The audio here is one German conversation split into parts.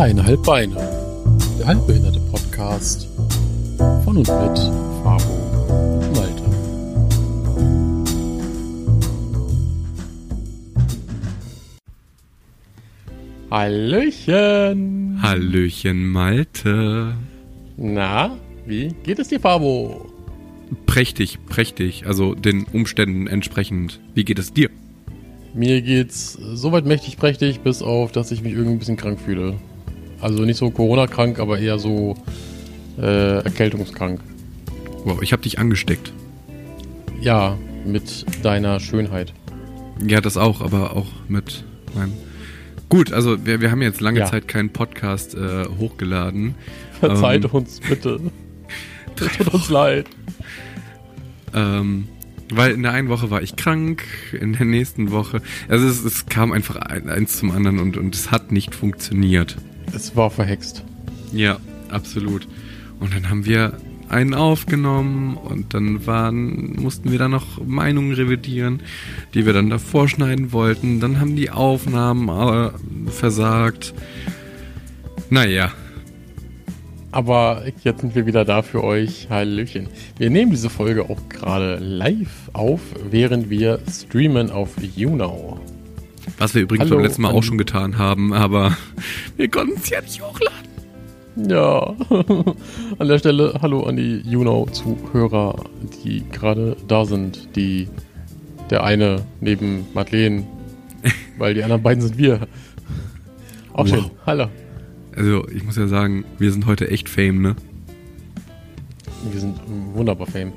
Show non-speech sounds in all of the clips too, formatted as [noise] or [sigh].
Dreieinhalb Beine. Der halbbehinderte Podcast von und mit Fabo und Malte. Hallöchen! Hallöchen Malte. Na, wie geht es dir, Fabo? Prächtig, prächtig. Also den Umständen entsprechend. Wie geht es dir? Mir geht's soweit mächtig prächtig, bis auf, dass ich mich irgendwie ein bisschen krank fühle. Also nicht so Corona-krank, aber eher so äh, erkältungskrank. Wow, ich habe dich angesteckt. Ja, mit deiner Schönheit. Ja, das auch, aber auch mit meinem. Gut, also wir, wir haben jetzt lange Ja. Zeit keinen Podcast äh, hochgeladen. Verzeiht Ähm, uns bitte. [laughs] Es tut uns leid. Ähm, weil in der einen Woche war ich krank, in der nächsten Woche. Also es, es kam einfach ein, eins zum anderen und, und es hat nicht funktioniert. Es war verhext. Ja, absolut. Und dann haben wir einen aufgenommen und dann waren, mussten wir da noch Meinungen revidieren, die wir dann davor schneiden wollten. Dann haben die Aufnahmen äh, versagt. Naja, Aber jetzt sind wir wieder da für euch. Hallöchen. Wir nehmen diese Folge auch gerade live auf, während wir streamen auf YouNow. Was wir übrigens Hallo, beim letzten Mal auch schon getan haben, aber [laughs] wir konnten es ja nicht hochladen. Ja, [laughs] an der Stelle hallo an die YouNow-Zuhörer, die gerade da sind. Die, der eine neben Madeleine, [laughs] weil die anderen beiden sind wir. Auch schön. Wow. Hallo. Also ich muss ja sagen, wir sind heute echt Fame, ne? Wir sind wunderbar Fame.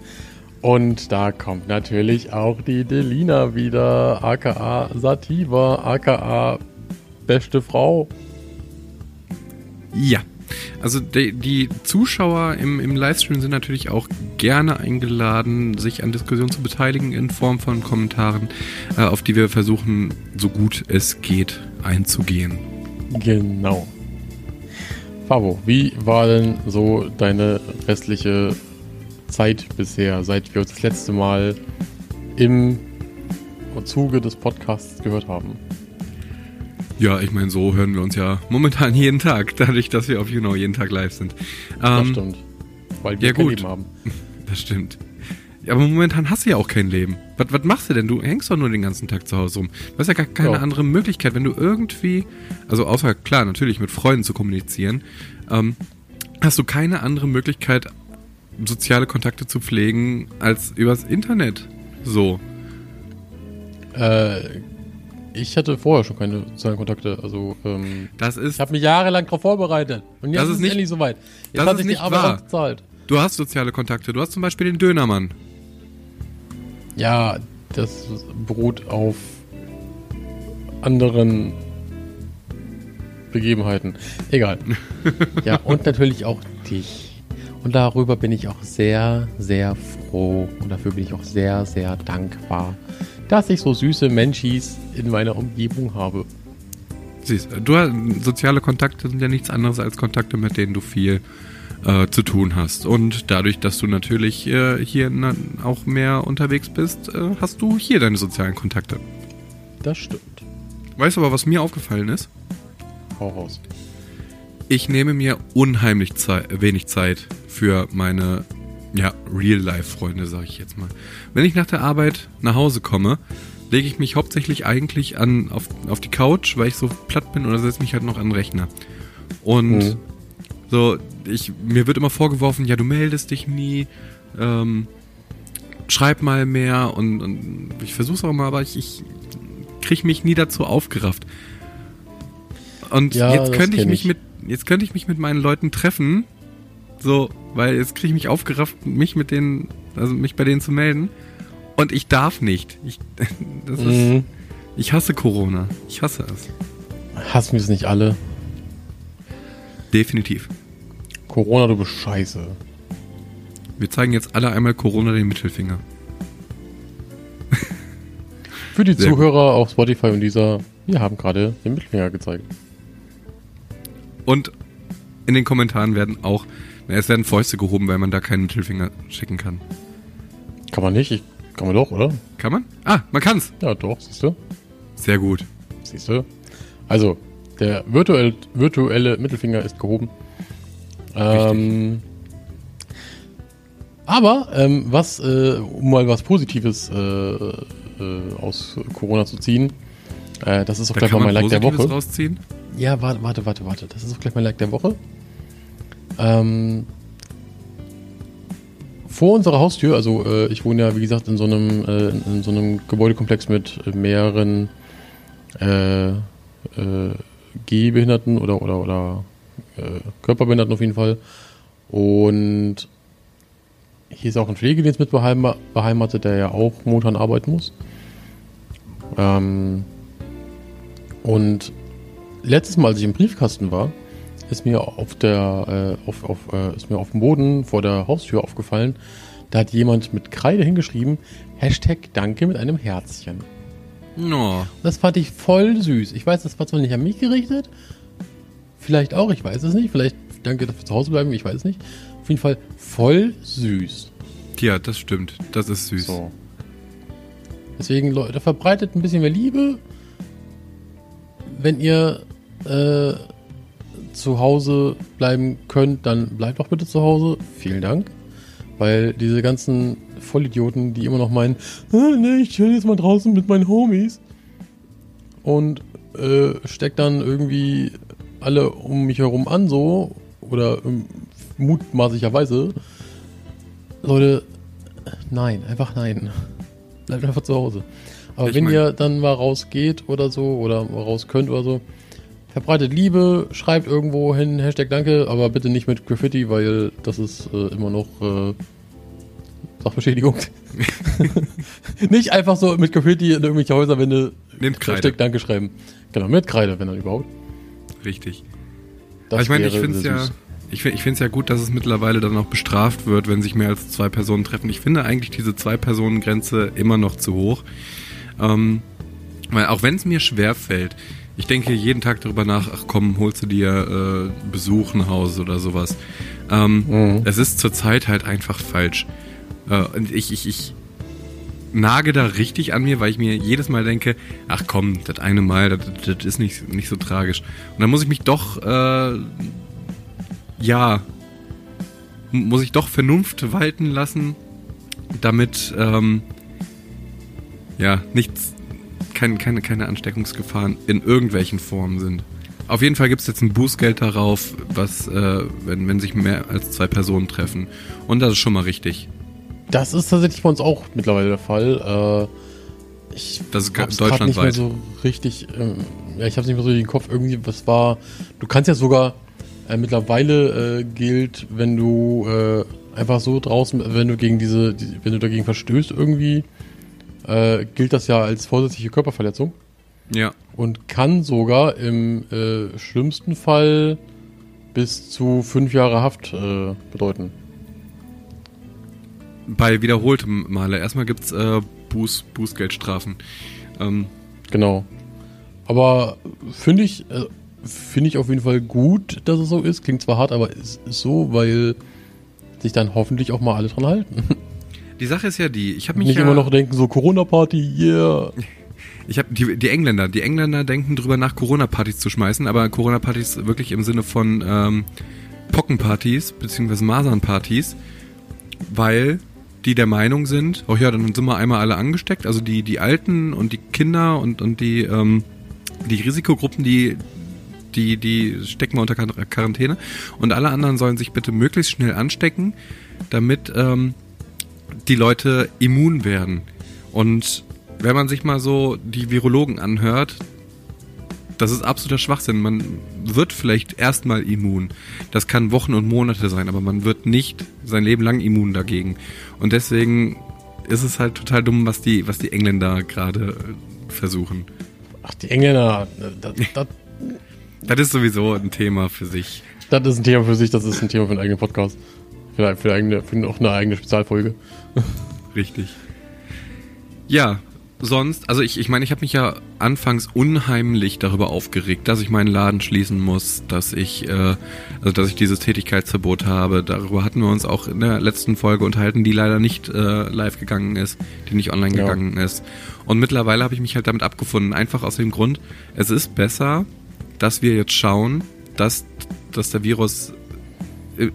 Und da kommt natürlich auch die Delina wieder, aka Sativa, aka beste Frau. Ja. Also die, die Zuschauer im, im Livestream sind natürlich auch gerne eingeladen, sich an Diskussionen zu beteiligen in Form von Kommentaren, äh, auf die wir versuchen, so gut es geht, einzugehen. Genau. Fabo, wie war denn so deine restliche Zeit bisher, seit wir uns das letzte Mal im Zuge des Podcasts gehört haben? Ja, ich meine, so hören wir uns ja momentan jeden Tag, dadurch, dass wir auf YouNow jeden Tag live sind. Das Ähm, stimmt. Weil wir ja, kein gut. Leben haben. [laughs] Das stimmt. Aber momentan hast du ja auch kein Leben. Was, was machst du denn? Du hängst doch nur den ganzen Tag zu Hause rum. Du hast ja gar keine Ja. andere Möglichkeit, wenn du irgendwie, also außer klar, natürlich mit Freunden zu kommunizieren, ähm, hast du keine andere Möglichkeit, soziale Kontakte zu pflegen, als übers Internet. So. Äh, ich hatte vorher schon keine sozialen Kontakte. Also, ähm, Das ist, ich habe mich jahrelang darauf vorbereitet. Und jetzt Das ist es nicht- endlich soweit. Jetzt das hat ist sich nicht die Arbeit wahr. ausgezahlt. du hast soziale Kontakte. Du hast zum Beispiel den Dönermann. Ja, das beruht auf anderen Begebenheiten. Egal. [laughs] ja, und natürlich auch dich. Und darüber bin ich auch sehr, sehr froh. Und dafür bin ich auch sehr, sehr dankbar, dass ich so süße Menschis in meiner Umgebung habe. Siehst, du soziale Kontakte sind ja nichts anderes als Kontakte, mit denen du viel äh, zu tun hast. Und dadurch, dass du natürlich äh, hier na, auch mehr unterwegs bist, äh, hast du hier deine sozialen Kontakte. Das stimmt. Weißt du aber, was mir aufgefallen ist? Hau raus. Ich nehme mir unheimlich Zei wenig Zeit für meine ja, Real-Life-Freunde, sage ich jetzt mal. Wenn ich nach der Arbeit nach Hause komme, lege ich mich hauptsächlich eigentlich an, auf, auf die Couch, weil ich so platt bin oder setze mich halt noch an den Rechner. Und Mhm. so, ich, mir wird immer vorgeworfen, ja, du meldest dich nie, ähm, schreib mal mehr und, und ich versuch's auch mal, aber ich, ich krieg mich nie dazu aufgerafft. Und Ja, jetzt könnte ich mich ich. mit, jetzt könnte ich mich mit meinen Leuten treffen, so, weil jetzt kriege ich mich aufgerafft, mich mit denen, also mich bei denen zu melden. Und ich darf nicht. Ich, [laughs] das ist, Mhm. ich hasse Corona. Ich hasse es. Hassen wir es nicht alle? Definitiv. Corona, du bist scheiße. Wir zeigen jetzt alle einmal Corona den Mittelfinger. Für die Sehr Zuhörer auf Spotify und dieser, wir haben gerade den Mittelfinger gezeigt. Und in den Kommentaren werden auch, na, es werden Fäuste gehoben, weil man da keinen Mittelfinger schicken kann. Kann man nicht? Ich, kann man doch, oder? Kann man? Ah, man kann's. Ja, doch, siehst du? Sehr gut. Siehst du? Also, Der virtuell, virtuelle Mittelfinger ist gehoben. Ähm, aber ähm, was, äh, um mal was Positives äh, äh, aus Corona zu ziehen, äh, das ist auch Da gleich mal mein Like der Woche. rausziehen. Ja, warte, warte, warte, warte. Das ist auch gleich mein Like der Woche. Ähm, vor unserer Haustür, also äh, ich wohne ja wie gesagt in so einem, äh, in, so einem Gebäudekomplex mit mehreren äh, äh, Gehbehinderten oder oder oder äh, Körperbehinderten auf jeden Fall. Und hier ist auch ein Pflegedienst mit beheima- beheimatet, der ja auch momentan arbeiten muss. Ähm, und letztes Mal, als ich im Briefkasten war, ist mir auf der, äh, auf, auf, äh, ist mir auf dem Boden vor der Haustür aufgefallen, da hat jemand mit Kreide hingeschrieben, Hashtag Danke mit einem Herzchen. No. Das fand ich voll süß. Ich weiß, das war zwar nicht an mich gerichtet, vielleicht auch, ich weiß es nicht, vielleicht danke, wir zu Hause bleiben, ich weiß es nicht. Auf jeden Fall voll süß. Ja, das stimmt. Das ist süß. So. Deswegen, Leute, verbreitet ein bisschen mehr Liebe. Wenn ihr äh, zu Hause bleiben könnt, dann bleibt doch bitte zu Hause. Vielen Dank. Weil diese ganzen Vollidioten, die immer noch meinen, ah, nee, ich chill jetzt mal draußen mit meinen Homies und äh, steckt dann irgendwie alle um mich herum an, so oder ähm, mutmaßlicherweise. Leute, nein, einfach nein. Bleibt einfach zu Hause. Aber Ich wenn mein- ihr dann mal rausgeht oder so oder raus könnt oder so, verbreitet Liebe, schreibt irgendwo hin Hashtag Danke, aber bitte nicht mit Graffiti, weil das ist äh, immer noch äh, Sachbeschädigung. [laughs] nicht einfach so mit Graffiti in irgendwelche Häuserwände Nehmt Kreide. Hashtag Danke schreiben. Genau, mit Kreide, wenn dann überhaupt. Richtig. Das Aber ich meine, ich finde es ja, ich finde es ja gut, dass es mittlerweile dann auch bestraft wird, wenn sich mehr als zwei Personen treffen. Ich finde eigentlich diese Zwei-Personen-Grenze immer noch zu hoch. Ähm, weil auch wenn es mir schwer fällt, ich denke jeden Tag darüber nach, ach komm, holst du dir äh, Besuch nach Hause oder sowas. Ähm, Mhm. Es ist zurzeit halt einfach falsch. Äh, und ich, ich, ich nage da richtig an mir, weil ich mir jedes Mal denke, ach komm, das eine Mal, das, das ist nicht, nicht so tragisch. Und dann muss ich mich doch, äh, ja, muss ich doch Vernunft walten lassen, damit, ähm, ja, nichts, kein, keine, keine Ansteckungsgefahren in irgendwelchen Formen sind. Auf jeden Fall gibt's jetzt ein Bußgeld darauf, was, äh, wenn, wenn sich mehr als zwei Personen treffen. Und das ist schon mal richtig. Das ist tatsächlich bei uns auch mittlerweile der Fall. Äh, ich Das ist grad nicht mehr deutschlandweit. so richtig. Ähm, ja, ich habe nicht mehr so in den Kopf. Irgendwie, was war. Du kannst ja sogar äh, mittlerweile äh, gilt, wenn du äh, einfach so draußen, wenn du gegen diese, die, wenn du dagegen verstößt irgendwie, äh, gilt das ja als vorsätzliche Körperverletzung Ja. und kann sogar im äh, schlimmsten Fall bis zu fünf Jahre Haft äh, bedeuten. Bei wiederholtem Male. Erstmal gibt's äh, Buß, Bußgeldstrafen. Ähm, Genau. Aber finde ich, äh, finde ich auf jeden Fall gut, dass es so ist. Klingt zwar hart, aber es ist so, weil sich dann hoffentlich auch mal alle dran halten. [laughs] die Sache ist ja die, ich habe mich Nicht ja, immer noch denken, so Corona-Party, yeah. ich habe die, die Engländer, die Engländer denken drüber nach Corona-Partys zu schmeißen, aber Corona-Partys wirklich im Sinne von ähm, Pockenpartys beziehungsweise Masernpartys, weil die der Meinung sind, oh ja, dann sind wir einmal alle angesteckt, also die die Alten und die Kinder und und die ähm, die Risikogruppen, die die die stecken wir unter Quar- Quarantäne und alle anderen sollen sich bitte möglichst schnell anstecken, damit ähm, die Leute immun werden. Und wenn man sich mal so die Virologen anhört, das ist absoluter Schwachsinn. Man wird vielleicht erstmal immun. Das kann Wochen und Monate sein, aber man wird nicht sein Leben lang immun dagegen. Und deswegen ist es halt total dumm, was die, was die Engländer gerade äh, versuchen. Ach, die Engländer, das, das, Das ist sowieso ein Thema für sich. das ist ein Thema für sich, das ist ein Thema für einen eigenen Podcast. Für, für, eigene, für noch eine eigene Spezialfolge. Richtig. Ja, sonst, also ich, ich meine, ich habe mich ja anfangs unheimlich darüber aufgeregt, dass ich meinen Laden schließen muss, dass ich, äh, also dass ich dieses Tätigkeitsverbot habe. Darüber hatten wir uns auch in der letzten Folge unterhalten, die leider nicht äh, live gegangen ist, die nicht online Ja. gegangen ist. Und mittlerweile habe ich mich halt damit abgefunden, einfach aus dem Grund, es ist besser, dass wir jetzt schauen, dass, dass der Virus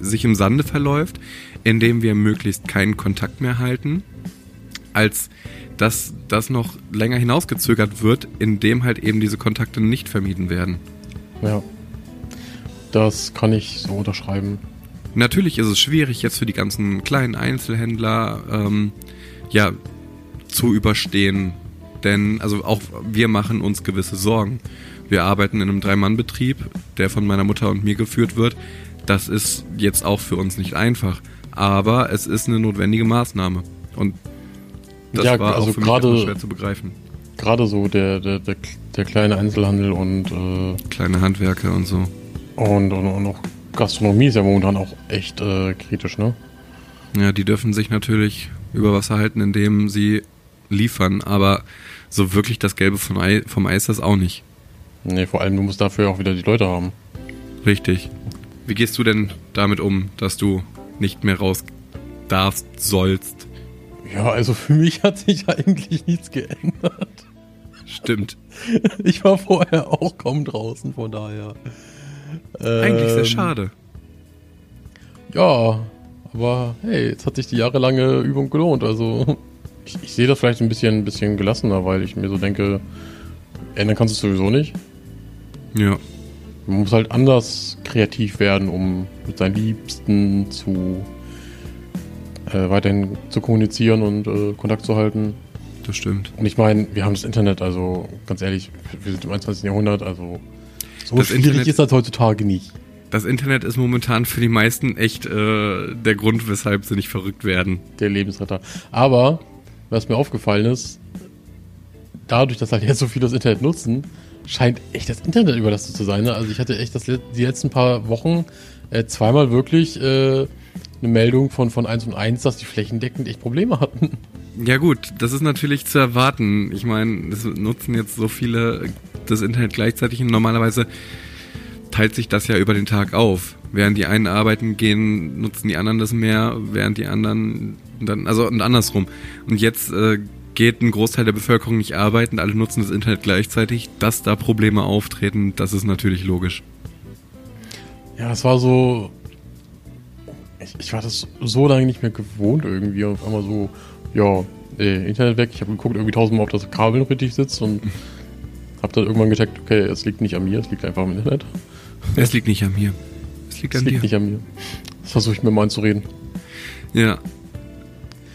sich im Sande verläuft, indem wir möglichst keinen Kontakt mehr halten, als dass das noch länger hinausgezögert wird, indem halt eben diese Kontakte nicht vermieden werden. Ja. Das kann ich so unterschreiben. Natürlich ist es schwierig jetzt für die ganzen kleinen Einzelhändler ähm, ja zu überstehen, denn also auch wir machen uns gewisse Sorgen. Wir arbeiten in einem Drei-Mann-Betrieb, der von meiner Mutter und mir geführt wird. Das ist jetzt auch für uns nicht einfach, aber es ist eine notwendige Maßnahme und das Ja, war also auch für mich gerade- etwas schwer zu begreifen. Gerade so der, der, der, der kleine Einzelhandel und, äh, Kleine Handwerker und so. und, und, und auch Gastronomie ist ja momentan auch echt äh, kritisch, ne? Ja, die dürfen sich natürlich über Wasser halten, indem sie liefern, aber so wirklich das Gelbe von Ei, vom Ei ist das auch nicht. Nee, vor allem, du musst dafür auch wieder die Leute haben. Richtig. Wie gehst du denn damit um, dass du nicht mehr raus darfst, sollst? Ja, also für mich hat sich eigentlich nichts geändert. Stimmt. [laughs] Ich war vorher auch kaum draußen, von daher. Eigentlich sehr Ähm, schade. Ja, aber hey, jetzt hat sich die jahrelange Übung gelohnt. Also ich, ich sehe das vielleicht ein bisschen, ein bisschen gelassener, weil ich mir so denke, ändern kannst du es sowieso nicht. Ja. Man muss halt anders kreativ werden, um mit seinen Liebsten zu äh, weiterhin zu kommunizieren und äh, Kontakt zu halten. Das stimmt. Und ich meine, wir haben das Internet, also ganz ehrlich, wir sind im 21. Jahrhundert, also so Das schwierig Internet- ist das heutzutage nicht. Das Internet ist momentan für die meisten echt äh, der Grund, weshalb sie nicht verrückt werden. der Lebensretter. Aber, was mir aufgefallen ist, dadurch, dass halt jetzt so viele das Internet nutzen, scheint echt das Internet überlastet zu sein. Ne? Also ich hatte echt das, die letzten paar Wochen äh, zweimal wirklich äh, eine Meldung von, von 1 und 1, dass die flächendeckend echt Probleme hatten. Ja gut, das ist natürlich zu erwarten. Ich meine, es nutzen jetzt so viele das Internet gleichzeitig und normalerweise teilt sich das ja über den Tag auf. Während die einen arbeiten gehen, nutzen die anderen das mehr, während die anderen dann, also und andersrum. Und jetzt äh, geht ein Großteil der Bevölkerung nicht arbeiten, alle nutzen das Internet gleichzeitig. Dass da Probleme auftreten, das ist natürlich logisch. Ja, es war so. Ich, ich war das so lange nicht mehr gewohnt irgendwie. Und auf einmal so, ja, äh, Internet weg. Ich habe geguckt, irgendwie tausendmal, ob das Kabel noch richtig sitzt und [laughs] habe dann irgendwann gecheckt, okay, es liegt nicht an mir, es liegt einfach am Internet. Es liegt nicht an mir. Es liegt Es an liegt dir. nicht an mir. Das versuche ich mir mal einzureden. Ja.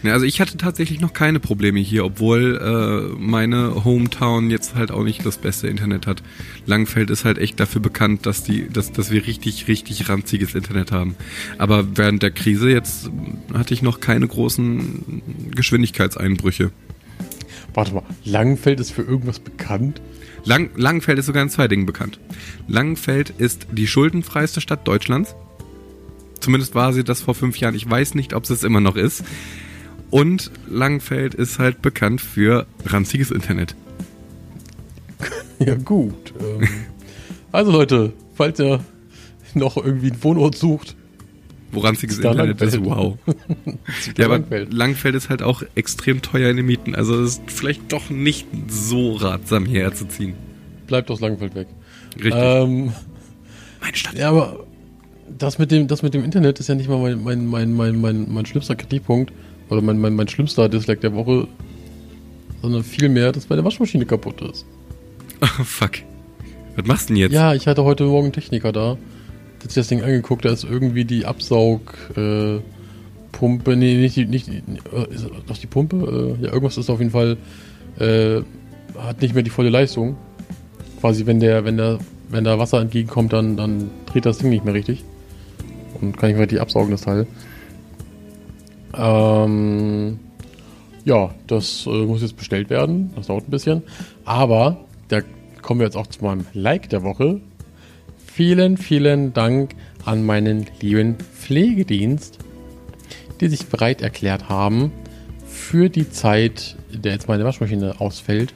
Ja. Also ich hatte tatsächlich noch keine Probleme hier, obwohl äh, meine Hometown jetzt halt auch nicht das beste Internet hat. Langfeld ist halt echt dafür bekannt, dass die, dass, dass wir richtig, richtig ranziges Internet haben. Aber während der Krise jetzt hatte ich noch keine großen Geschwindigkeitseinbrüche. Warte mal, Langenfeld ist für irgendwas bekannt? Lang, Langenfeld ist sogar in zwei Dingen bekannt. Langenfeld ist die schuldenfreiste Stadt Deutschlands. Zumindest war sie das vor fünf Jahren. Ich weiß nicht, ob es es immer noch ist. Und Langenfeld ist halt bekannt für ranziges Internet. [laughs] Ja, gut. Ähm, also Leute, falls ihr noch irgendwie einen Wohnort sucht, Wo ranziges Da Internet ist, Langfeld. wow. [laughs] zieht Ja, aber Langfeld. Langfeld ist halt auch extrem teuer in den Mieten. Also es ist vielleicht doch nicht so ratsam hierher zu ziehen. Bleibt aus Langenfeld weg. Richtig. Ähm, Meine Stadt. ja, aber das mit dem, das mit dem Internet ist ja nicht mal mein, mein, mein, mein, mein, mein schlimmster Kritikpunkt oder mein, mein, mein schlimmster Dislike der Woche, sondern vielmehr, dass meine Waschmaschine kaputt ist. [laughs] Oh, fuck. Was machst du denn jetzt? Ja, ich hatte heute Morgen einen Techniker da. Der hat sich das Ding angeguckt, da ist irgendwie die Absaugpumpe, äh, nee, nicht die, nicht äh, ist das die Pumpe? Äh, ja, irgendwas ist auf jeden Fall, äh, hat nicht mehr die volle Leistung. Quasi, wenn der, wenn der, wenn da Wasser entgegenkommt, dann, dann dreht das Ding nicht mehr richtig. Und kann nicht mehr die absaugen, das Teil. Ähm, ja, das äh, muss jetzt bestellt werden. Das dauert ein bisschen. Aber da kommen wir jetzt auch zu meinem Like der Woche. Vielen, vielen Dank an meinen lieben Pflegedienst, die sich bereit erklärt haben, für die Zeit, in der jetzt meine Waschmaschine ausfällt,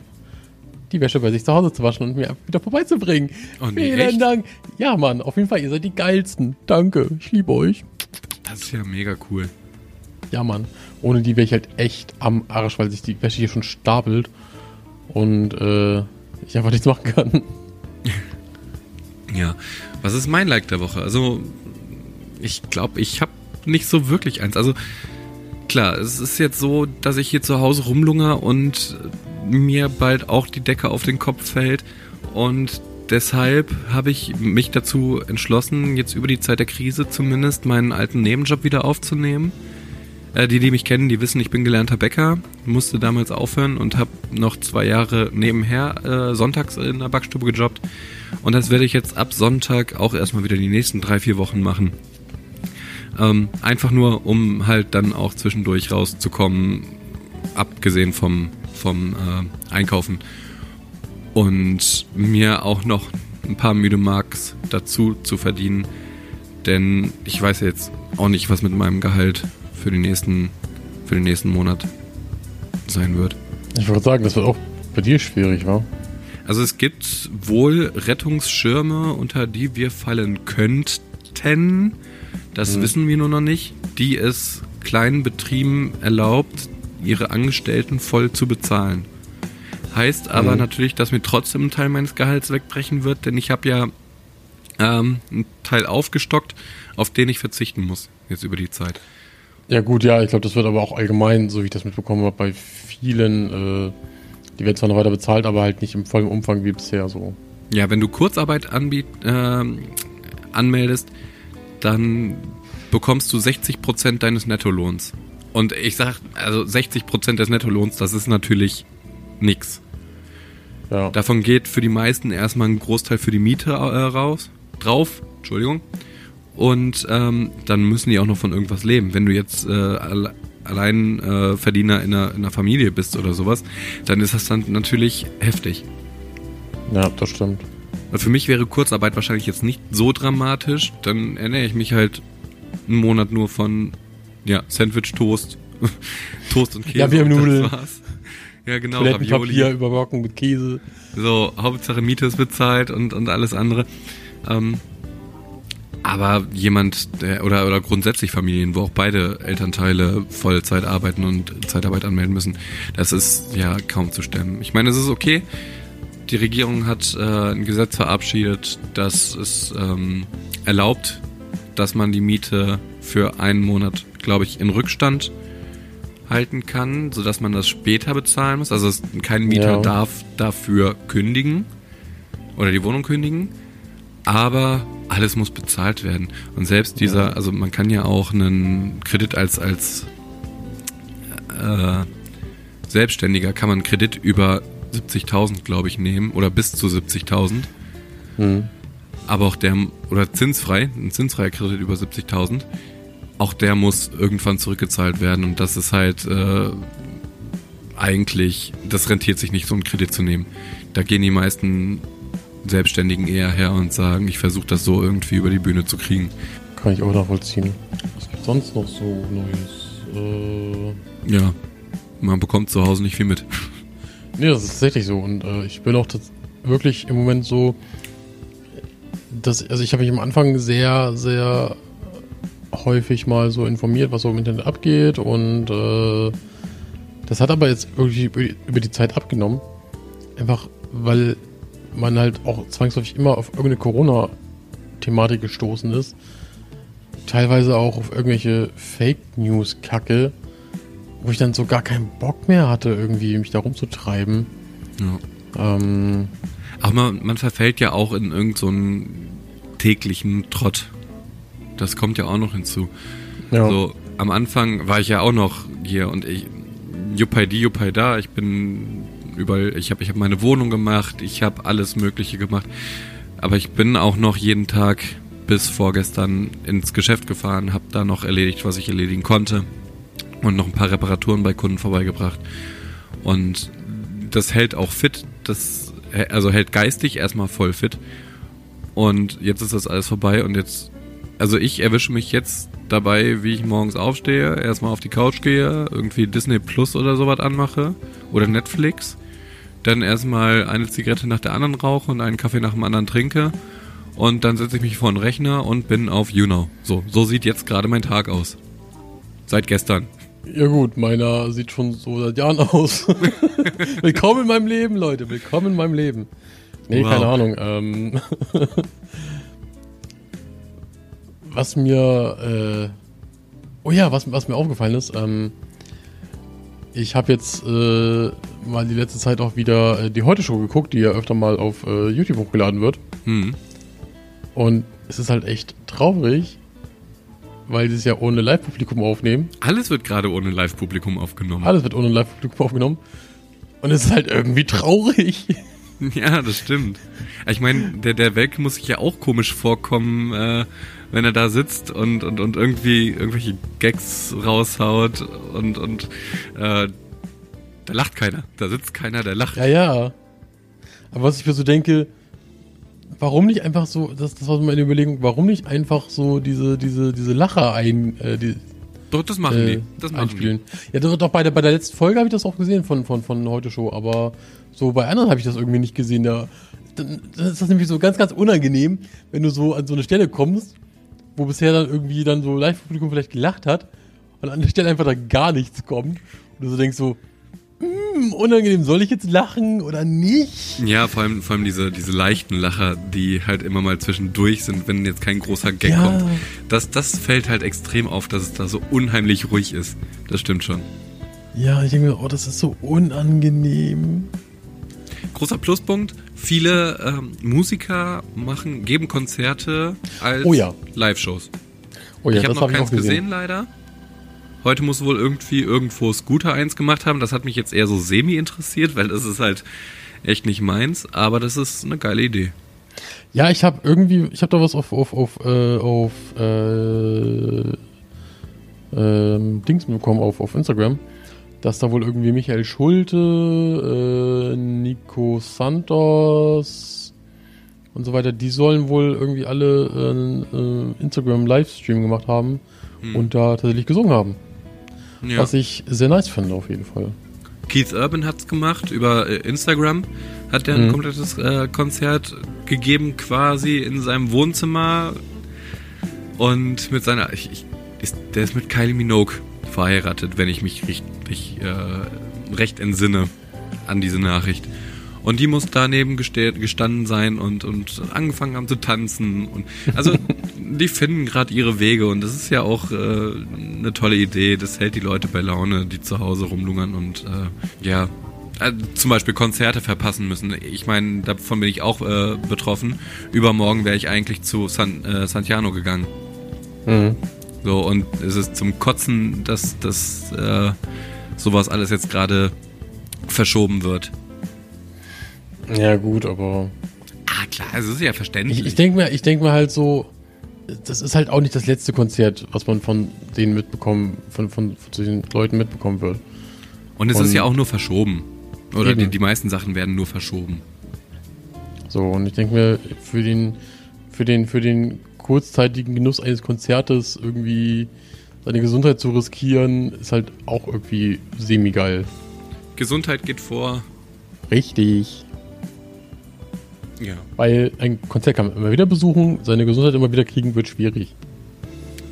die Wäsche bei sich zu Hause zu waschen und mir wieder vorbeizubringen. Oh nee, Vielen echt? Dank. Ja, Mann, auf jeden Fall, ihr seid die geilsten. Danke, ich liebe euch. Das ist ja mega cool. Ja, Mann. Ohne die wäre ich halt echt am Arsch, weil sich die Wäsche hier schon stapelt und äh, ich einfach nichts machen kann. Ja. Was ist mein Like der Woche? Also, ich glaube, ich habe nicht so wirklich eins. Also, klar, es ist jetzt so, dass ich hier zu Hause rumlunger und mir bald auch die Decke auf den Kopf fällt. Und deshalb habe ich mich dazu entschlossen, jetzt über die Zeit der Krise zumindest meinen alten Nebenjob wieder aufzunehmen. Äh, die, die mich kennen, die wissen, ich bin gelernter Bäcker, musste damals aufhören und habe noch zwei Jahre nebenher äh, sonntags in der Backstube gejobbt. Und das werde ich jetzt ab Sonntag auch erstmal wieder die nächsten drei, vier Wochen machen. Ähm, einfach nur, um halt dann auch zwischendurch rauszukommen, abgesehen vom, vom äh, Einkaufen. Und mir auch noch ein paar müde Marks dazu zu verdienen. Denn ich weiß jetzt auch nicht, was mit meinem Gehalt für, den nächsten, für den nächsten Monat sein wird. Ich würde sagen, das wird auch bei dir schwierig, wa? Also es gibt wohl Rettungsschirme, unter die wir fallen könnten. Das mhm. wissen wir nur noch nicht. Die es kleinen Betrieben erlaubt, ihre Angestellten voll zu bezahlen. Heißt aber mhm. natürlich, dass mir trotzdem ein Teil meines Gehalts wegbrechen wird, denn ich habe ja ähm, einen Teil aufgestockt, auf den ich verzichten muss, jetzt über die Zeit. Ja gut, ja, ich glaube, das wird aber auch allgemein, so wie ich das mitbekommen habe, bei vielen, äh, die werden zwar noch weiter bezahlt, aber halt nicht im vollen Umfang wie bisher so. Ja, wenn du Kurzarbeit anbiet, äh, anmeldest, dann bekommst du 60% deines Nettolohns. Und ich sag, also 60% des Nettolohns, das ist natürlich nix. Ja. Davon geht für die meisten erstmal ein Großteil für die Miete äh, raus, drauf, Entschuldigung. Und ähm, dann müssen die auch noch von irgendwas leben. Wenn du jetzt äh, allein äh, Verdiener in einer, in einer Familie bist oder sowas, dann ist das dann natürlich heftig. Ja, das stimmt. Für mich wäre Kurzarbeit wahrscheinlich jetzt nicht so dramatisch. Dann ernähre ich mich halt einen Monat nur von ja, Sandwich, Toast, [laughs] Toast und Käse. Ja, wir haben Nudeln. Ja, genau. Papier überbacken mit Käse. So, Hauptsache Miete ist bezahlt und, und alles andere. Ähm, aber jemand, der, oder, oder grundsätzlich Familien, wo auch beide Elternteile Vollzeit arbeiten und Zeitarbeit anmelden müssen, das ist ja kaum zu stemmen. Ich meine, es ist okay. Die Regierung hat äh, ein Gesetz verabschiedet, das es ähm, erlaubt, dass man die Miete für einen Monat, glaube ich, in Rückstand halten kann, sodass man das später bezahlen muss. Also kein Mieter ja. darf dafür kündigen oder die Wohnung kündigen, aber alles muss bezahlt werden. Und selbst dieser, also man kann ja auch einen Kredit als, als äh, Selbstständiger kann man einen Kredit über 70.000, glaube ich, nehmen oder bis zu 70.000. Mhm. Aber auch der, oder zinsfrei, ein zinsfreier Kredit über 70.000 auch der muss irgendwann zurückgezahlt werden und das ist halt äh, eigentlich, das rentiert sich nicht, so einen Kredit zu nehmen. Da gehen die meisten Selbstständigen eher her und sagen, ich versuche das so irgendwie über die Bühne zu kriegen. Kann ich auch nachvollziehen. Was gibt sonst noch so Neues? Äh ja, man bekommt zu Hause nicht viel mit. [laughs] Nee, das ist tatsächlich so. Und äh, ich bin auch wirklich im Moment so, dass, also ich habe mich am Anfang sehr, sehr häufig mal so informiert, was so im Internet abgeht und äh, das hat aber jetzt irgendwie über die Zeit abgenommen. Einfach, weil man halt auch zwangsläufig immer auf irgendeine Corona-Thematik gestoßen ist. Teilweise auch auf irgendwelche Fake News-Kacke, wo ich dann so gar keinen Bock mehr hatte, irgendwie mich da rumzutreiben. Ja. Ähm, Aber man, man verfällt ja auch in irgendeinen so täglichen Trott. Das kommt ja auch noch hinzu. Ja. So, am Anfang war ich ja auch noch hier und ich, Juppei die, Juppei da, ich bin überall, ich habe ich hab meine Wohnung gemacht, ich habe alles Mögliche gemacht. Aber ich bin auch noch jeden Tag bis vorgestern ins Geschäft gefahren, habe da noch erledigt, was ich erledigen konnte und noch ein paar Reparaturen bei Kunden vorbeigebracht. Und das hält auch fit, das also hält geistig erstmal voll fit. Und jetzt ist das alles vorbei und jetzt also ich erwische mich jetzt dabei, wie ich morgens aufstehe, erstmal auf die Couch gehe, irgendwie Disney Plus oder sowas anmache oder Netflix, dann erstmal eine Zigarette nach der anderen rauche und einen Kaffee nach dem anderen trinke und dann setze ich mich vor den Rechner und bin auf YouNow. So, so sieht jetzt gerade mein Tag aus. Seit gestern. Ja gut, meiner sieht schon so seit Jahren aus. [laughs] willkommen in meinem Leben, Leute, willkommen in meinem Leben. Nee, Wow. keine Ahnung. Ähm, [laughs] was mir, äh, oh ja, was, was mir aufgefallen ist, ähm, ich habe jetzt äh, mal die letzte Zeit auch wieder äh, die Heute-Show geguckt, die ja öfter mal auf äh, YouTube hochgeladen wird. Hm. Und es ist halt echt traurig, weil sie es ja ohne Live-Publikum aufnehmen. Alles wird gerade ohne Live-Publikum aufgenommen. Alles wird ohne Live-Publikum aufgenommen. Und es ist halt irgendwie traurig. [laughs] Ja, das stimmt. Ich meine, der, der Welke muss sich ja auch komisch vorkommen, äh, wenn er da sitzt und, und, und irgendwie irgendwelche Gags raushaut und, und äh, da lacht keiner. Da sitzt keiner, der lacht. Ja, ja. Aber was ich mir so denke, warum nicht einfach so, das, das war so meine Überlegung, warum nicht einfach so diese, diese, diese Lacher ein, äh, die, Doch, das machen äh, die. Das machen einspielen. Ja, doch, doch bei, der, bei der letzten Folge habe ich das auch gesehen von, von, von heute Show, aber so bei anderen habe ich das irgendwie nicht gesehen. Da, dann dann ist das nämlich so ganz, ganz unangenehm, wenn du so an so eine Stelle kommst, wo bisher dann irgendwie dann so Live-Publikum vielleicht gelacht hat und an der Stelle einfach da gar nichts kommt. Und du so denkst so, hm, unangenehm, soll ich jetzt lachen oder nicht? Ja, vor allem, vor allem diese, diese leichten Lacher, die halt immer mal zwischendurch sind, wenn jetzt kein großer Gag Ja. kommt. Das, das fällt halt extrem auf, dass es da so unheimlich ruhig ist. Das stimmt schon. Ja, ich denke mir, oh, das ist so unangenehm. Großer Pluspunkt, viele ähm, Musiker machen, geben Konzerte als Oh ja. Live-Shows. Oh ja, ich habe noch ich keins gesehen. gesehen, leider. Heute muss wohl irgendwie irgendwo Scooter eins gemacht haben. Das hat mich jetzt eher so semi interessiert, weil das ist halt echt nicht meins. Aber das ist eine geile Idee. Ja, ich habe irgendwie, ich habe da was auf auf auf äh, auf äh, ähm, Dings bekommen auf auf Instagram, dass da wohl irgendwie Michael Schulte, äh, Nico Santos und so weiter, die sollen wohl irgendwie alle äh, äh, Instagram Livestream gemacht haben und da tatsächlich gesungen haben, Ja. was ich sehr nice finde auf jeden Fall. Keith Urban hat's gemacht über äh, Instagram. Hat er ein Mhm. komplettes äh, Konzert gegeben, quasi in seinem Wohnzimmer. Und mit seiner. Ich, ich, ist, der ist mit Kylie Minogue verheiratet, wenn ich mich richtig äh, recht entsinne an diese Nachricht. Und die muss daneben gestanden sein und, und angefangen haben zu tanzen. Und also [laughs] die finden gerade ihre Wege und das ist ja auch äh, eine tolle Idee. Das hält die Leute bei Laune, die zu Hause rumlungern und äh, ja, äh, zum Beispiel Konzerte verpassen müssen. Ich meine, davon bin ich auch äh, betroffen. Übermorgen wäre ich eigentlich zu San, äh, Santiano gegangen. Mhm. So, und es ist zum Kotzen, dass, dass äh, sowas alles jetzt gerade verschoben wird. Ja gut, aber Ah, klar, es ist ja verständlich. Ich, ich denke mir, ich denk mir halt so, das ist halt auch nicht das letzte Konzert, was man von denen mitbekommen, von, von, von den Leuten mitbekommen wird. und es und- ist ja auch nur verschoben. Oder die, die meisten Sachen werden nur verschoben. So, und ich denke mir, für den, für den, für den kurzzeitigen Genuss eines Konzertes irgendwie seine Gesundheit zu riskieren, ist halt auch irgendwie semi-geil. Gesundheit geht vor. Richtig. Ja. Weil ein Konzert kann man immer wieder besuchen, seine Gesundheit immer wieder kriegen wird schwierig.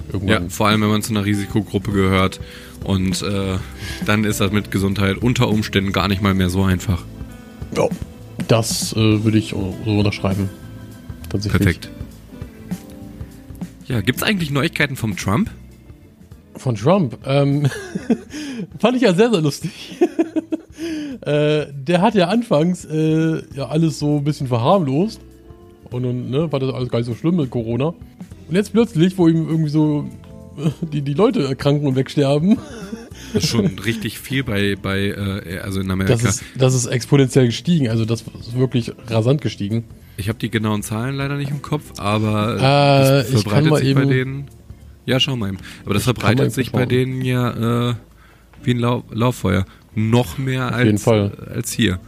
Ja, Irgendwann. vor allem, wenn man zu einer Risikogruppe gehört. Und äh, dann ist das mit Gesundheit unter Umständen gar nicht mal mehr so einfach. Ja. Das äh, würde ich so unterschreiben. Perfekt. Ja, gibt's eigentlich Neuigkeiten vom Trump? Von Trump. Ähm, [laughs] fand ich ja sehr, sehr lustig. [laughs] äh, der hat ja anfangs äh, ja alles so ein bisschen verharmlost. Und dann ne, war das alles gar nicht so schlimm mit Corona. Und jetzt plötzlich, wo ihm irgendwie so [laughs] die, die Leute erkranken und wegsterben, Das ist schon richtig viel bei, bei äh, also in Amerika. das ist, das ist exponentiell gestiegen. Also das ist wirklich rasant gestiegen. Ich habe die genauen Zahlen leider nicht im Kopf, aber Äh, das mal sich bei denen. Ja, schau mal eben. Aber das verbreitet sich bei denen ja äh, wie ein Lau Lauffeuer. Noch mehr als, äh, als hier.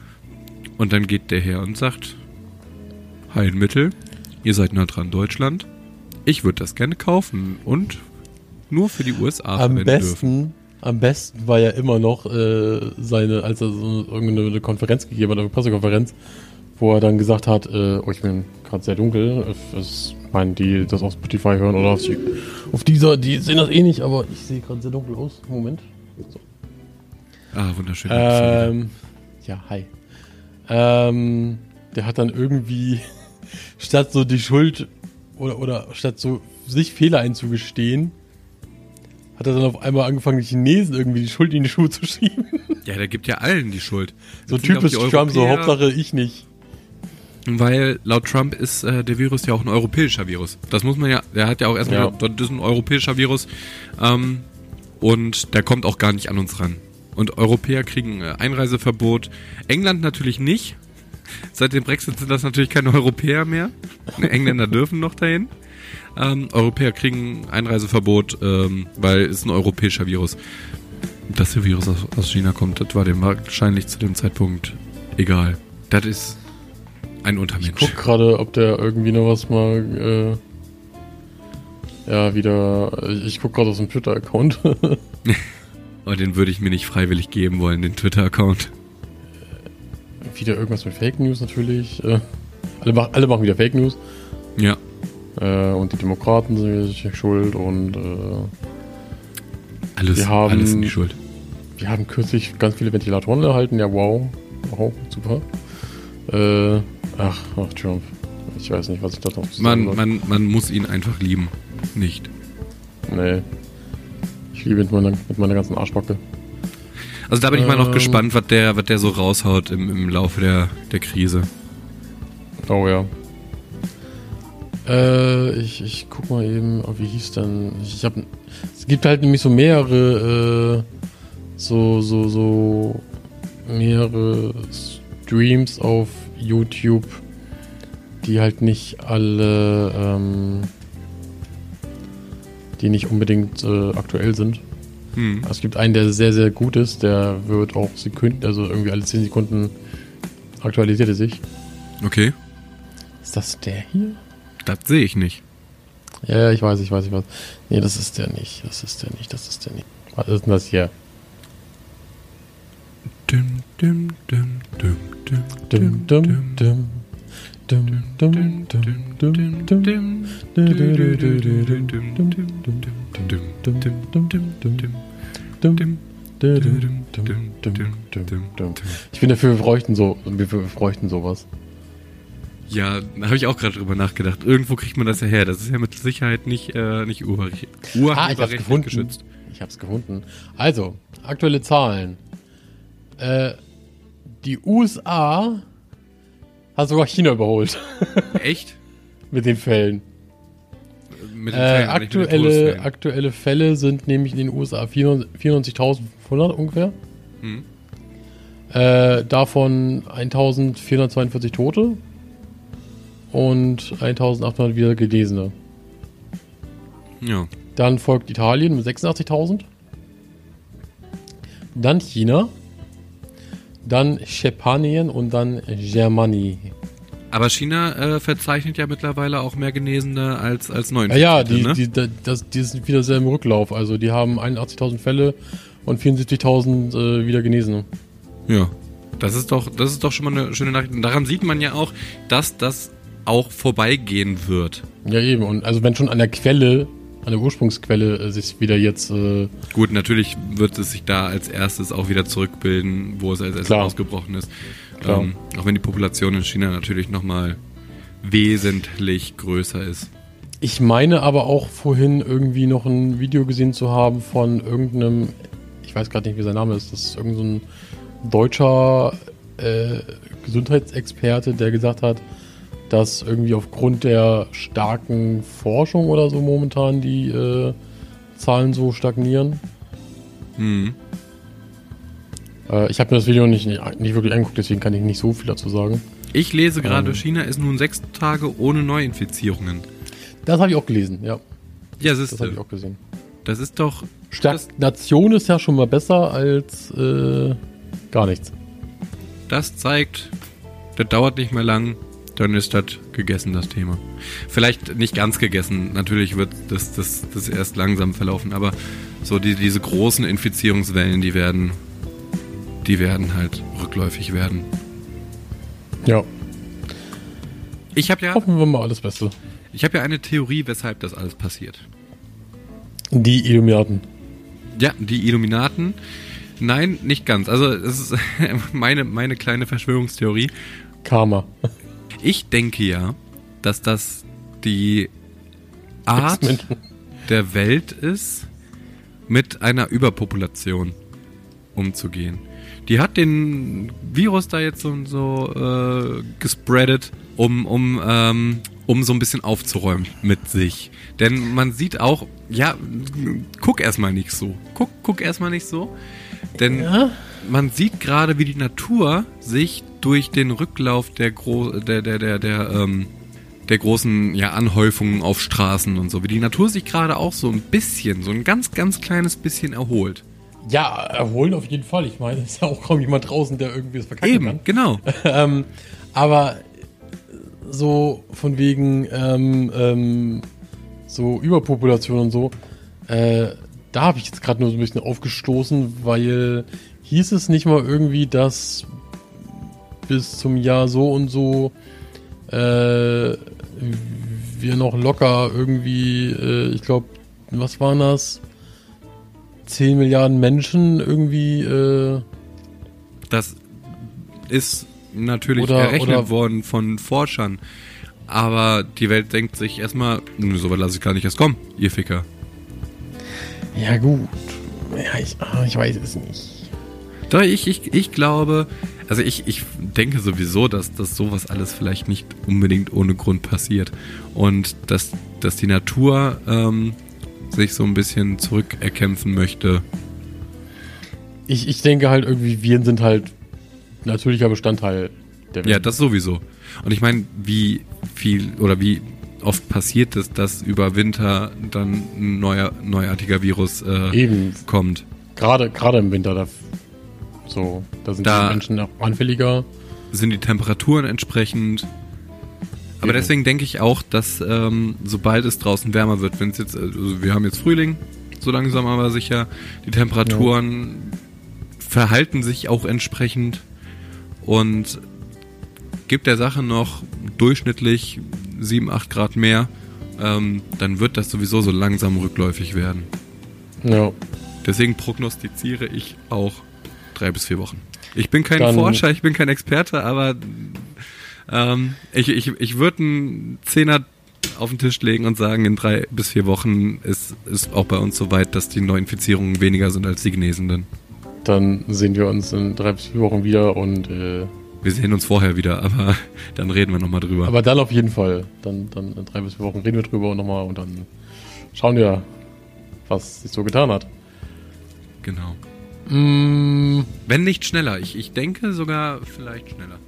Und dann geht der her und sagt, Heilmittel, ihr seid nah dran Deutschland. Ich würde das gerne kaufen und nur für die USA Am verwenden dürfen. besten, am besten war ja immer noch äh, seine, als er so irgendeine Konferenz gegeben hat, eine Pressekonferenz, wo er dann gesagt hat, äh, oh, ich bin gerade sehr dunkel. Es meinen die das auf Spotify hören oder auf, auf dieser, die sehen das eh nicht, aber ich sehe gerade sehr dunkel aus. Moment. So. Ah, wunderschön. Ähm, ja, hi. Ähm, der hat dann irgendwie, [laughs] statt so die Schuld oder, oder statt so sich Fehler einzugestehen, hat er dann auf einmal angefangen, die Chinesen irgendwie die Schuld in die Schuhe zu schieben. Ja, der gibt ja allen die Schuld. So Das glaub typisch ich, Trump, so. Hauptsache ich nicht. Weil laut Trump ist äh, der Virus ja auch ein europäischer Virus. Das muss man ja, der hat ja auch erstmal Ja. das ist ein europäischer Virus. Ähm, und der kommt auch gar nicht an uns ran. Und Europäer kriegen äh, Einreiseverbot. England natürlich nicht. Seit dem Brexit sind das natürlich keine Europäer mehr. Engländer [laughs] dürfen noch dahin. Ähm, Europäer kriegen Einreiseverbot, ähm, weil es ein europäischer Virus. Dass der Virus aus, aus China kommt, das war dem wahrscheinlich zu dem Zeitpunkt egal. Das ist ein Ich Untermensch. guck gerade, ob der irgendwie noch was mal, äh, ja, wieder, ich guck gerade aus dem Twitter-Account. Aber [laughs] den würde ich mir nicht freiwillig geben wollen, den Twitter-Account. wieder irgendwas mit Fake News natürlich. Äh, alle, alle machen wieder Fake News. Ja. Äh, und die Demokraten sind schuld und, äh, Alles, Wir haben- alles in die Schuld. Wir haben kürzlich ganz viele Ventilatoren erhalten. Ja, wow. Wow, super. Äh, ach, ach, Trump. Ich weiß nicht, was ich da Man, sagen man, man muss ihn einfach lieben. Nicht. Nee. Ich liebe ihn mit meiner, mit meiner ganzen Arschbacke. Also da bin ich mal noch Ähm. gespannt, was der, was der so raushaut im, im Laufe der, der Krise. Oh ja. Äh, ich, ich guck mal eben, oh, wie hieß denn? Ich hab, es gibt halt nämlich so mehrere, äh, so, so, so, mehrere Streams auf YouTube, die halt nicht alle, ähm, die nicht unbedingt äh, aktuell sind. Hm. Es gibt einen, der sehr, sehr gut ist, der wird auch Sekunden, also irgendwie alle 10 Sekunden aktualisiert er sich. Okay. Ist das der hier? Das sehe ich nicht. Ja, ja, ich weiß, ich weiß, ich weiß. Nee, das ist der nicht. Das ist der nicht, das ist der nicht. Was ist denn das hier? Dum, dum, dum, dum, ich bin dafür, wir bräuchten so, wir bräuchten sowas. Ja, habe ich auch gerade drüber nachgedacht. Irgendwo kriegt man das ja her. Das ist ja mit Sicherheit nicht, äh, nicht ah, urheberrechtlich ah, geschützt. Ich habe es gefunden. Also, aktuelle Zahlen. Äh, die USA hat sogar China überholt [laughs] Echt? mit den Fällen. Mit den Äh, Fällen, aber nicht mit aktuelle, aktuelle Fälle sind nämlich in den USA 94.500 ungefähr. Hm. Äh, davon 1442 Tote und 1800 wieder Genesene. Ja. Dann folgt Italien mit 86.000. Dann China. Dann Spanien und dann Germany. Aber China äh, verzeichnet ja mittlerweile auch mehr Genesene als, als neun. Ja, ja, die, ne? die, da- das, die sind wieder sehr im Rücklauf. Also die haben 81.000 Fälle und 74.000 äh, wieder Genesene. Ja. Das ist doch, das ist doch schon mal eine schöne Nachricht. Und daran sieht man ja auch, dass das auch vorbeigehen wird. Ja, eben. Und also wenn schon an der Quelle, an der Ursprungsquelle äh, sich wieder jetzt, äh, Gut, natürlich wird es sich da als erstes auch wieder zurückbilden, wo es als erstes Klar. ausgebrochen ist. Klar. Ähm, auch wenn die Population in China natürlich nochmal wesentlich größer ist. ich meine aber auch vorhin irgendwie noch ein Video gesehen zu haben von irgendeinem, ich weiß gerade nicht, wie sein Name ist, das ist irgendein so deutscher äh, Gesundheitsexperte, der gesagt hat, dass irgendwie aufgrund der starken Forschung oder so momentan die äh, Zahlen so stagnieren. Hm. Äh, ich habe mir das Video nicht, nicht, nicht wirklich angeguckt, deswegen kann ich nicht so viel dazu sagen. Ich lese gerade, Ähm. China ist nun sechs Tage ohne Neuinfizierungen. Das habe ich auch gelesen, ja. Ja, Das siehst habe ich auch gesehen. Das ist doch. Stagnation ist ja schon mal besser als äh, gar nichts. Das zeigt, das dauert nicht mehr lang, dann ist das gegessen, das Thema. Vielleicht nicht ganz gegessen, natürlich wird das, das, das erst langsam verlaufen, aber so die, diese großen Infizierungswellen, die werden, die werden halt rückläufig werden. Ja, Ich habe ja, hoffen wir mal alles Beste. ich habe ja eine Theorie, weshalb das alles passiert. Die Illuminaten. Ja, die Illuminaten. Nein, nicht ganz. Also es ist [laughs] meine, meine kleine Verschwörungstheorie. Karma. Ich denke ja, dass das die Art der Welt ist, mit einer Überpopulation umzugehen. Die hat den Virus da jetzt so, so äh, gespreadet, um, um, ähm, um so ein bisschen aufzuräumen mit sich. Denn man sieht auch, ja, guck erstmal nicht so. Guck, guck erstmal nicht so. Denn Ja? Man sieht gerade, wie die Natur sich durch den Rücklauf der Gro der der der der ähm, der großen ja, Anhäufungen auf Straßen und so, wie die Natur sich gerade auch so ein bisschen, so ein ganz ganz kleines bisschen erholt. Ja, erholen auf jeden Fall. Ich meine, [laughs] es ist ja auch kaum jemand draußen, der irgendwie das verkacken Eben, kann. genau. [laughs] ähm, aber so von wegen ähm, ähm, so Überpopulation und so, äh, da habe ich jetzt gerade nur so ein bisschen aufgestoßen, weil hieß es nicht mal irgendwie, dass bis zum Jahr so und so äh, wir noch locker irgendwie, äh, ich glaube, was waren das? 10 Milliarden Menschen irgendwie äh, Das ist natürlich Oder- errechnet oder- worden von Forschern. Aber die Welt denkt sich erstmal, "Nö, so weit lasse ich gar nicht erst kommen, ihr Ficker. Ja, gut. Ja, ich, ah, ich weiß es nicht. Doch, ich, ich, ich glaube, also ich, ich denke sowieso, dass, dass sowas alles vielleicht nicht unbedingt ohne Grund passiert. Und dass, dass die Natur ähm, sich so ein bisschen zurückerkämpfen möchte. Ich, ich denke halt irgendwie, Viren sind halt natürlicher Bestandteil der Welt. Ja, das sowieso. Und ich meine, wie viel oder wie oft passiert es, dass über Winter dann ein neuer, neuartiger Virus äh, Eben, kommt. gerade, gerade im Winter, da, so, da sind Da- die Menschen auch anfälliger. sind die Temperaturen entsprechend. Aber Eben. deswegen denke ich auch, dass ähm, sobald es draußen wärmer wird, wenn es jetzt, also wir haben jetzt Frühling, so langsam aber sicher, die Temperaturen verhalten sich auch entsprechend und gibt der Sache noch durchschnittlich 7, 8 Grad mehr, ähm, dann wird das sowieso so langsam rückläufig werden. Ja, Deswegen prognostiziere ich auch drei bis vier Wochen. Ich bin kein Dann- Forscher, ich bin kein Experte, aber ähm, ich, ich, ich würde einen Zehner auf den Tisch legen und sagen, in drei bis vier Wochen ist, ist auch bei uns so weit, dass die Neuinfizierungen weniger sind als die Genesenden. dann sehen wir uns in drei bis vier Wochen wieder und, äh, Wir sehen uns vorher wieder, aber [laughs] dann reden wir nochmal drüber. aber dann auf jeden Fall. Dann, dann in drei bis vier Wochen reden wir drüber und nochmal und dann schauen wir, was sich so getan hat. genau. Mm, Wenn nicht schneller. Ich, ich denke sogar vielleicht schneller.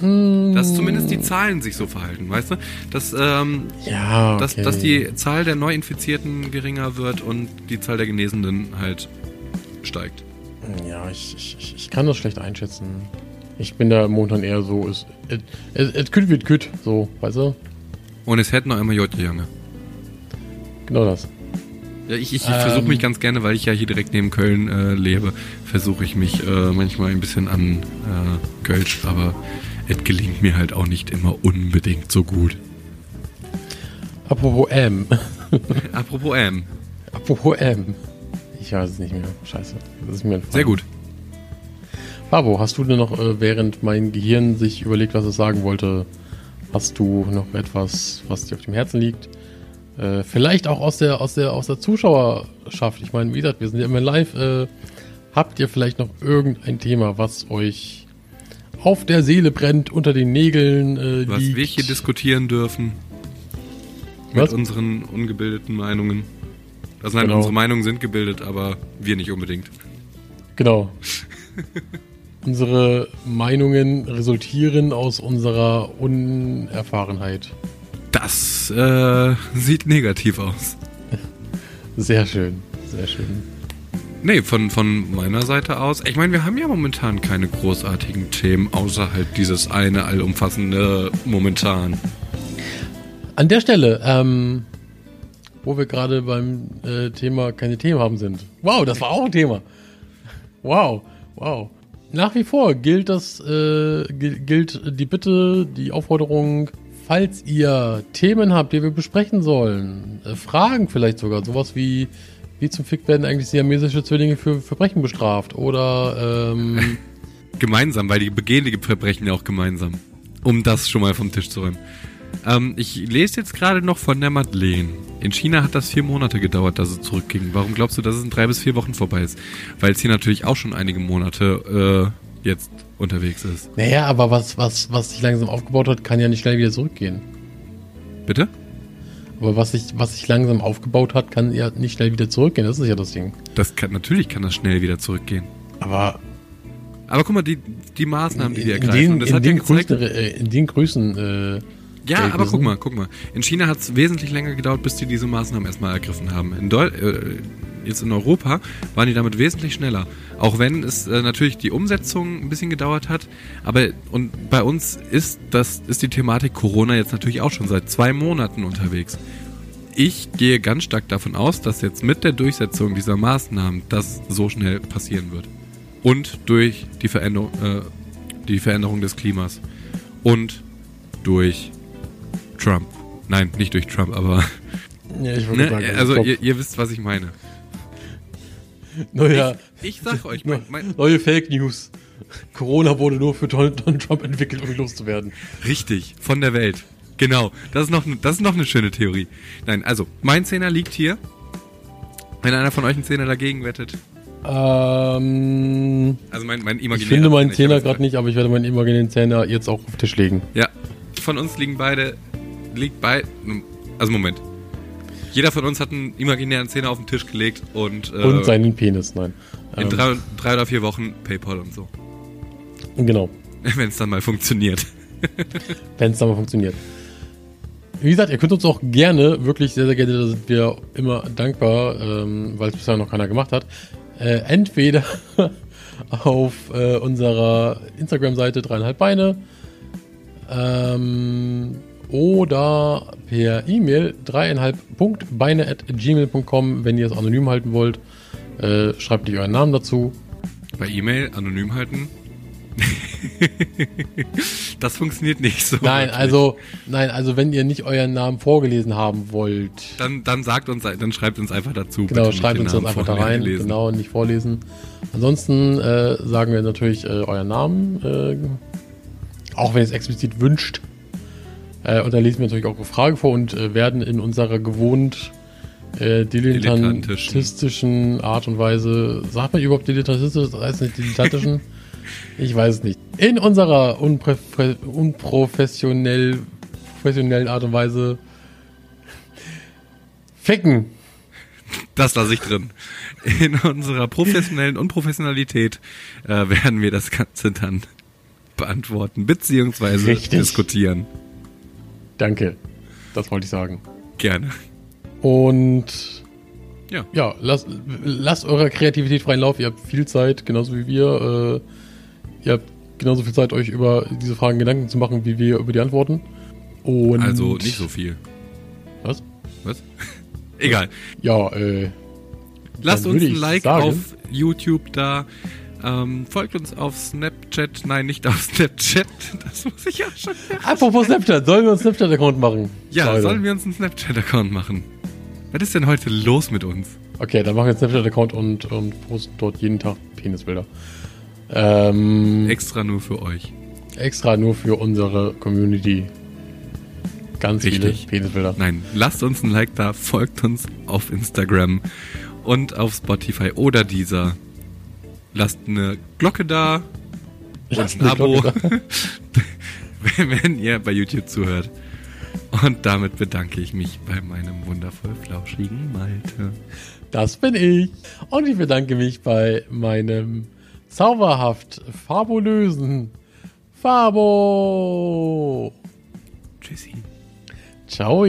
mm, Dass zumindest die Zahlen sich so verhalten, weißt du? Dass, ähm, ja, okay. dass, dass die Zahl der Neuinfizierten geringer wird und die Zahl der Genesenen halt steigt. Ja, ich, ich, ich- kann das schlecht einschätzen. Ich bin da momentan eher so, es, kütt wird kütt, so, weißt du? Und es hätte noch einmal Jotte Junge. Genau das. Ja, ich, ich Ähm. versuche mich ganz gerne, weil ich ja hier direkt neben Köln äh, lebe, versuche ich mich äh, manchmal ein bisschen an äh, Kölsch, aber es gelingt mir halt auch nicht immer unbedingt so gut. Apropos M. [laughs] Apropos M. Apropos M. Ich weiß es nicht mehr. Scheiße. Das ist mir entfallen. Sehr gut. Pabo, hast du denn noch, äh, während mein Gehirn sich überlegt, was es sagen wollte, hast du noch etwas, was dir auf dem Herzen liegt? Äh, vielleicht auch aus der, aus der, aus der Zuschauerschaft. Ich meine, wie gesagt, wir sind ja immer live. Äh, habt ihr vielleicht noch irgendein Thema, was euch auf der Seele brennt, unter den Nägeln äh, Was liegt? wir hier diskutieren dürfen mit Was? unseren ungebildeten Meinungen. Also nein, Genau. unsere Meinungen sind gebildet, aber wir nicht unbedingt. Genau. [laughs] Unsere Meinungen resultieren aus unserer Unerfahrenheit. Das äh, sieht negativ aus. Sehr schön, sehr schön. Nee, von, von meiner Seite aus. Ich meine, wir haben ja momentan keine großartigen Themen, außer halt dieses eine allumfassende momentan. An der Stelle, ähm, wo wir gerade beim äh, Thema keine Themen haben sind. Wow, das war auch ein Thema. Wow, wow. Nach wie vor gilt das, äh, gil- gilt die Bitte, die Aufforderung, falls ihr Themen habt, die wir besprechen sollen, äh, Fragen vielleicht sogar, sowas wie, wie zum Fick werden eigentlich siamesische Zwillinge für Verbrechen bestraft oder, ähm, [laughs] Gemeinsam, weil die begehen die Verbrechen ja auch gemeinsam. Um das schon mal vom Tisch zu räumen. Ähm, ich lese jetzt gerade noch von der Madeleine. In China hat das vier Monate gedauert, dass es zurückging. Warum glaubst du, dass es in drei bis vier Wochen vorbei ist? Weil es hier natürlich auch schon einige Monate äh, jetzt unterwegs ist. Naja, aber was, was, was sich langsam aufgebaut hat, kann ja nicht schnell wieder zurückgehen. Bitte? Aber was sich, was sich langsam aufgebaut hat, kann ja nicht schnell wieder zurückgehen. Das ist ja das Ding. Das kann, natürlich kann das schnell wieder zurückgehen. Aber Aber guck mal, die, die Maßnahmen, die die in, ergreifen. den, das in, hat ja den gezeigt, Größen, äh, in den Größen, äh, Ja, aber guck mal, guck mal. In China hat es wesentlich länger gedauert, bis die diese Maßnahmen erstmal ergriffen haben. In Deu äh, jetzt in Europa waren die damit wesentlich schneller. Auch wenn es äh, natürlich die Umsetzung ein bisschen gedauert hat. Aber und bei uns ist das ist die Thematik Corona jetzt natürlich auch schon seit zwei Monaten unterwegs. Ich gehe ganz stark davon aus, dass jetzt mit der Durchsetzung dieser Maßnahmen das so schnell passieren wird. Und durch die Veränderung, äh, die Veränderung des Klimas. Und durch Trump. Nein, nicht durch Trump, aber. ja, ich wollte Ne? sagen, Also, ihr, ihr wisst, was ich meine. Neuer, Ich sag euch, mein, mein, neue Fake News. Corona wurde nur für Donald Trump entwickelt, um ihn loszuwerden. richtig, von der Welt. Genau, das ist, noch, das ist noch eine schöne Theorie. Nein, also, mein Zehner liegt hier. Wenn einer von euch einen Zehner dagegen wettet. Ähm, Also mein, mein ich imaginärer finde meinen Zehner, ich gerade nicht, aber ich werde meinen imaginären Zehner jetzt auch auf den Tisch legen. Ja, von uns liegen beide, liegt bei, also Moment. Jeder von uns hat einen imaginären Zehner auf den Tisch gelegt und, äh, Und seinen Penis, nein. in Ähm, drei, drei oder vier Wochen Paypal und so. Genau, [laughs] Wenn es dann mal funktioniert. [laughs] wenn es dann mal funktioniert. Wie gesagt, ihr könnt uns auch gerne, wirklich sehr, sehr gerne, da sind wir immer dankbar, ähm, weil es bisher noch keiner gemacht hat, äh, entweder [laughs] auf äh, unserer Instagram-Seite dreieinhalb Beine ähm, oder per E-Mail dreieinhalb.beine at gmail.com, wenn ihr es anonym halten wollt. Äh, schreibt nicht euren Namen dazu. Bei E-Mail anonym halten. [laughs] das funktioniert nicht so. Nein, wirklich. also, nein, also wenn ihr nicht euren Namen vorgelesen haben wollt, Dann, dann sagt uns, dann schreibt uns einfach dazu. genau, schreibt uns Namen einfach da rein, lesen. genau, nicht vorlesen. Ansonsten äh, sagen wir natürlich äh, euren Namen, äh, auch wenn ihr es explizit wünscht. Äh, und da lesen wir natürlich auch eine Frage vor und äh, werden in unserer gewohnt äh, dilettantistischen Art und Weise, sagt man überhaupt dilettantistisch, das heißt nicht dilettantischen? [laughs] ich weiß es nicht. In unserer unprofessionell professionellen Art und Weise ficken. Das lasse ich drin. In unserer professionellen Unprofessionalität äh, werden wir das Ganze dann beantworten, beziehungsweise Richtig. diskutieren. Danke. Das wollte ich sagen. Gerne. Und Ja. ja, lasst, lasst eurer Kreativität freien Lauf. Ihr habt viel Zeit, genauso wie wir. Äh, ihr habt genauso viel Zeit, euch über diese Fragen Gedanken zu machen, wie wir über die Antworten. Und Also nicht so viel. Was? Was? [laughs] Egal. Ja, äh, Lasst uns ein Like sagen- auf YouTube da. Ähm, folgt uns auf Snapchat. Nein, nicht auf Snapchat. [laughs] Das muss ich auch schon. apropos Snapchat, sollen wir einen Snapchat-Account machen? Ja, Leute. sollen wir uns einen Snapchat-Account machen? Was ist denn heute los mit uns? Okay, dann machen wir einen Snapchat-Account und, und posten dort jeden Tag Penisbilder. Ähm, Extra nur für euch. extra nur für unsere Community. Ganz Richtig. viele Penisbilder. Nein, lasst uns ein Like da, folgt uns auf Instagram und auf Spotify oder dieser. Lasst eine Glocke da Lasst und ein Abo, [laughs] wenn ihr bei YouTube zuhört. Und damit bedanke ich mich bei meinem wundervoll flauschigen Malte. Das bin ich. Und ich bedanke mich bei meinem zauberhaft fabulösen Fabo. Tschüssi. Ciao.